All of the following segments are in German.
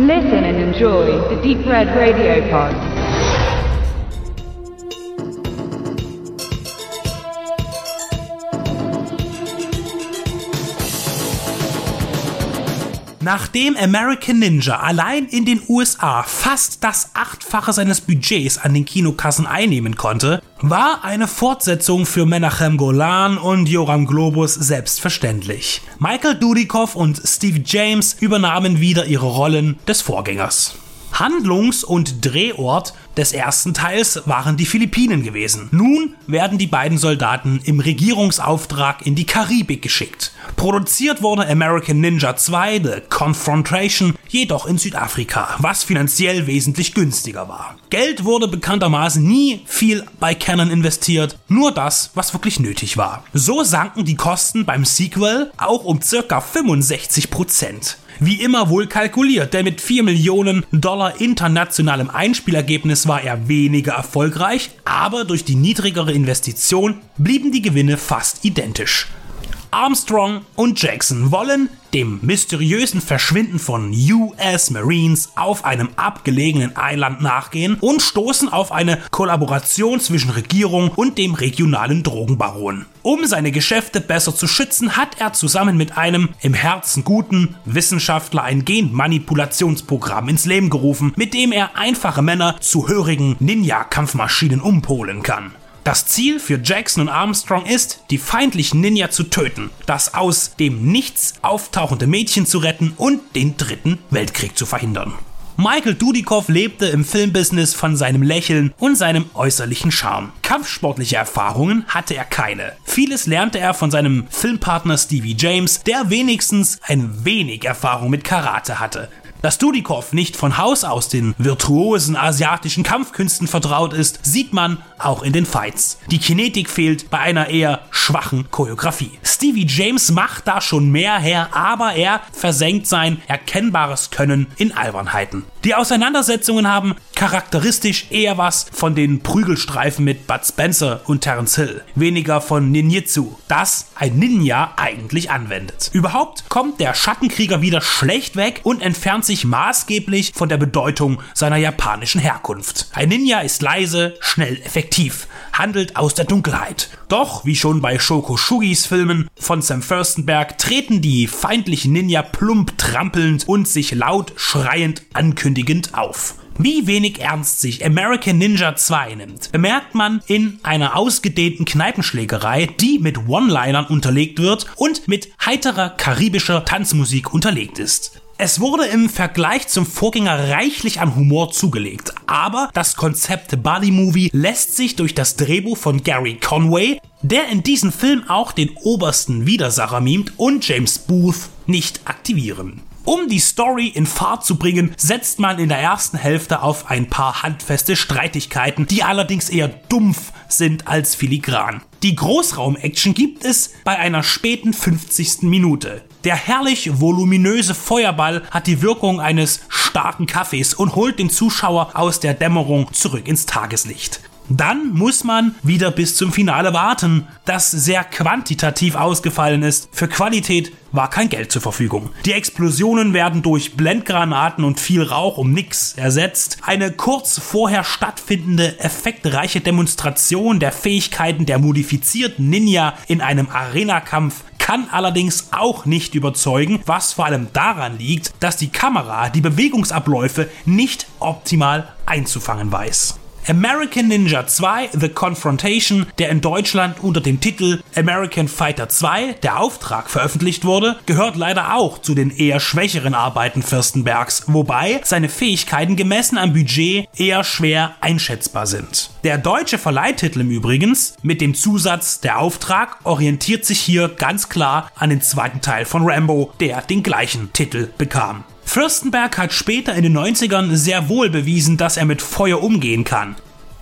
Listen and enjoy the Deep Red Radio Pod. Nachdem American Ninja allein in den USA fast das Achtfache seines Budgets an den Kinokassen einnehmen konnte, war eine Fortsetzung für Menachem Golan und Joram Globus selbstverständlich. Michael Dudikoff und Steve James übernahmen wieder ihre Rollen des Vorgängers. Handlungs- und Drehort des ersten Teils waren die Philippinen gewesen. Nun werden die beiden Soldaten im Regierungsauftrag in die Karibik geschickt. Produziert wurde American Ninja 2 The Confrontation jedoch in Südafrika, was finanziell wesentlich günstiger war. Geld wurde bekanntermaßen nie viel bei Canon investiert, nur das, was wirklich nötig war. So sanken die Kosten beim Sequel auch um circa 65 Prozent. Wie immer wohl kalkuliert, denn mit 4 Millionen Dollar internationalem Einspielergebnis war er weniger erfolgreich, aber durch die niedrigere Investition blieben die Gewinne fast identisch. Armstrong und Jackson wollen dem mysteriösen Verschwinden von US Marines auf einem abgelegenen Eiland nachgehen und stoßen auf eine Kollaboration zwischen Regierung und dem regionalen Drogenbaron. Um seine Geschäfte besser zu schützen, hat er zusammen mit einem im Herzen guten Wissenschaftler ein Genmanipulationsprogramm ins Leben gerufen, mit dem er einfache Männer zu hörigen Ninja-Kampfmaschinen umpolen kann. Das Ziel für Jackson und Armstrong ist, die feindlichen Ninja zu töten, das aus dem Nichts auftauchende Mädchen zu retten und den dritten Weltkrieg zu verhindern. Michael Dudikoff lebte im Filmbusiness von seinem Lächeln und seinem äußerlichen Charme. Kampfsportliche Erfahrungen hatte er keine. Vieles lernte er von seinem Filmpartner Stevie James, der wenigstens ein wenig Erfahrung mit Karate hatte. Dass Dudikoff nicht von Haus aus den virtuosen asiatischen Kampfkünsten vertraut ist, sieht man auch in den Fights. Die Kinetik fehlt bei einer eher schwachen Choreografie. Stevie James macht da schon mehr her, aber er versenkt sein erkennbares Können in Albernheiten. Die Auseinandersetzungen haben charakteristisch eher was von den Prügelstreifen mit Bud Spencer und Terence Hill, weniger von Ninjitsu, das ein Ninja eigentlich anwendet. Überhaupt kommt der Schattenkrieger wieder schlecht weg und entfernt sich maßgeblich von der Bedeutung seiner japanischen Herkunft. Ein Ninja ist leise, schnell, effektiv, handelt aus der Dunkelheit. Doch, wie schon bei Shoko Shugis Filmen von Sam Furstenberg, treten die feindlichen Ninja plump trampelnd und sich laut schreiend ankündigend auf. Wie wenig ernst sich American Ninja 2 nimmt, bemerkt man in einer ausgedehnten Kneipenschlägerei, die mit One-Linern unterlegt wird und mit heiterer karibischer Tanzmusik unterlegt ist. Es wurde im Vergleich zum Vorgänger reichlich an Humor zugelegt, aber das Konzept Buddy Movie lässt sich durch das Drehbuch von Gary Conway, der in diesem Film auch den obersten Widersacher mimt, und James Booth nicht aktivieren. Um die Story in Fahrt zu bringen, setzt man in der ersten Hälfte auf ein paar handfeste Streitigkeiten, die allerdings eher dumpf sind als filigran. Die Großraum-Action gibt es bei einer späten 50. Minute. Der herrlich voluminöse Feuerball hat die Wirkung eines starken Kaffees und holt den Zuschauer aus der Dämmerung zurück ins Tageslicht. Dann muss man wieder bis zum Finale warten, das sehr quantitativ ausgefallen ist. Für Qualität war kein Geld zur Verfügung. Die Explosionen werden durch Blendgranaten und viel Rauch um nix ersetzt. Eine kurz vorher stattfindende, effektreiche Demonstration der Fähigkeiten der modifizierten Ninja in einem Arenakampf kann allerdings auch nicht überzeugen, was vor allem daran liegt, dass die Kamera die Bewegungsabläufe nicht optimal einzufangen weiß. American Ninja 2 The Confrontation, der in Deutschland unter dem Titel American Fighter 2 der Auftrag veröffentlicht wurde, gehört leider auch zu den eher schwächeren Arbeiten Fürstenbergs, wobei seine Fähigkeiten gemessen am Budget eher schwer einschätzbar sind. Der deutsche Verleihtitel im Übrigens mit dem Zusatz Der Auftrag orientiert sich hier ganz klar an den zweiten Teil von Rambo, der den gleichen Titel bekam. Fürstenberg hat später in den 90ern sehr wohl bewiesen, dass er mit Feuer umgehen kann.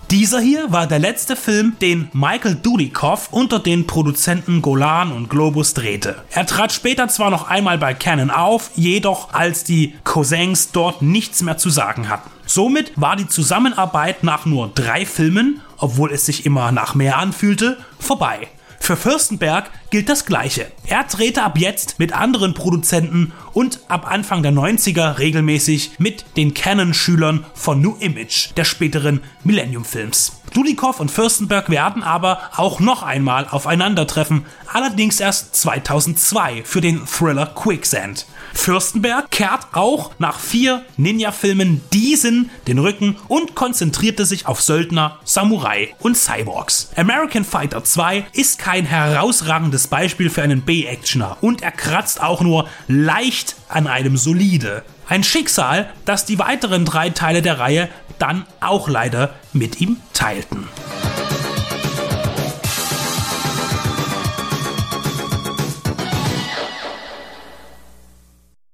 Dieser hier war der letzte Film, den Michael Dudikoff unter den Produzenten Golan und Globus drehte. Er trat später zwar noch einmal bei Canon auf, jedoch als die Cousins dort nichts mehr zu sagen hatten. Somit war die Zusammenarbeit nach nur drei Filmen, obwohl es sich immer nach mehr anfühlte, vorbei. Für Fürstenberg gilt das Gleiche. Er drehte ab jetzt mit anderen Produzenten und ab Anfang der 90er regelmäßig mit den Canon-Schülern von New Image, der späteren Millennium Films. Dudikoff und Fürstenberg werden aber auch noch einmal aufeinandertreffen, allerdings erst 2002 für den Thriller Quicksand. Fürstenberg kehrt auch nach vier Ninja-Filmen diesen den Rücken und konzentrierte sich auf Söldner, Samurai und Cyborgs. American Fighter 2 ist kein herausragendes Beispiel für einen B-Actioner und er kratzt auch nur leicht an einem solide. Ein Schicksal, das die weiteren drei Teile der Reihe dann auch leider mit ihm teilten.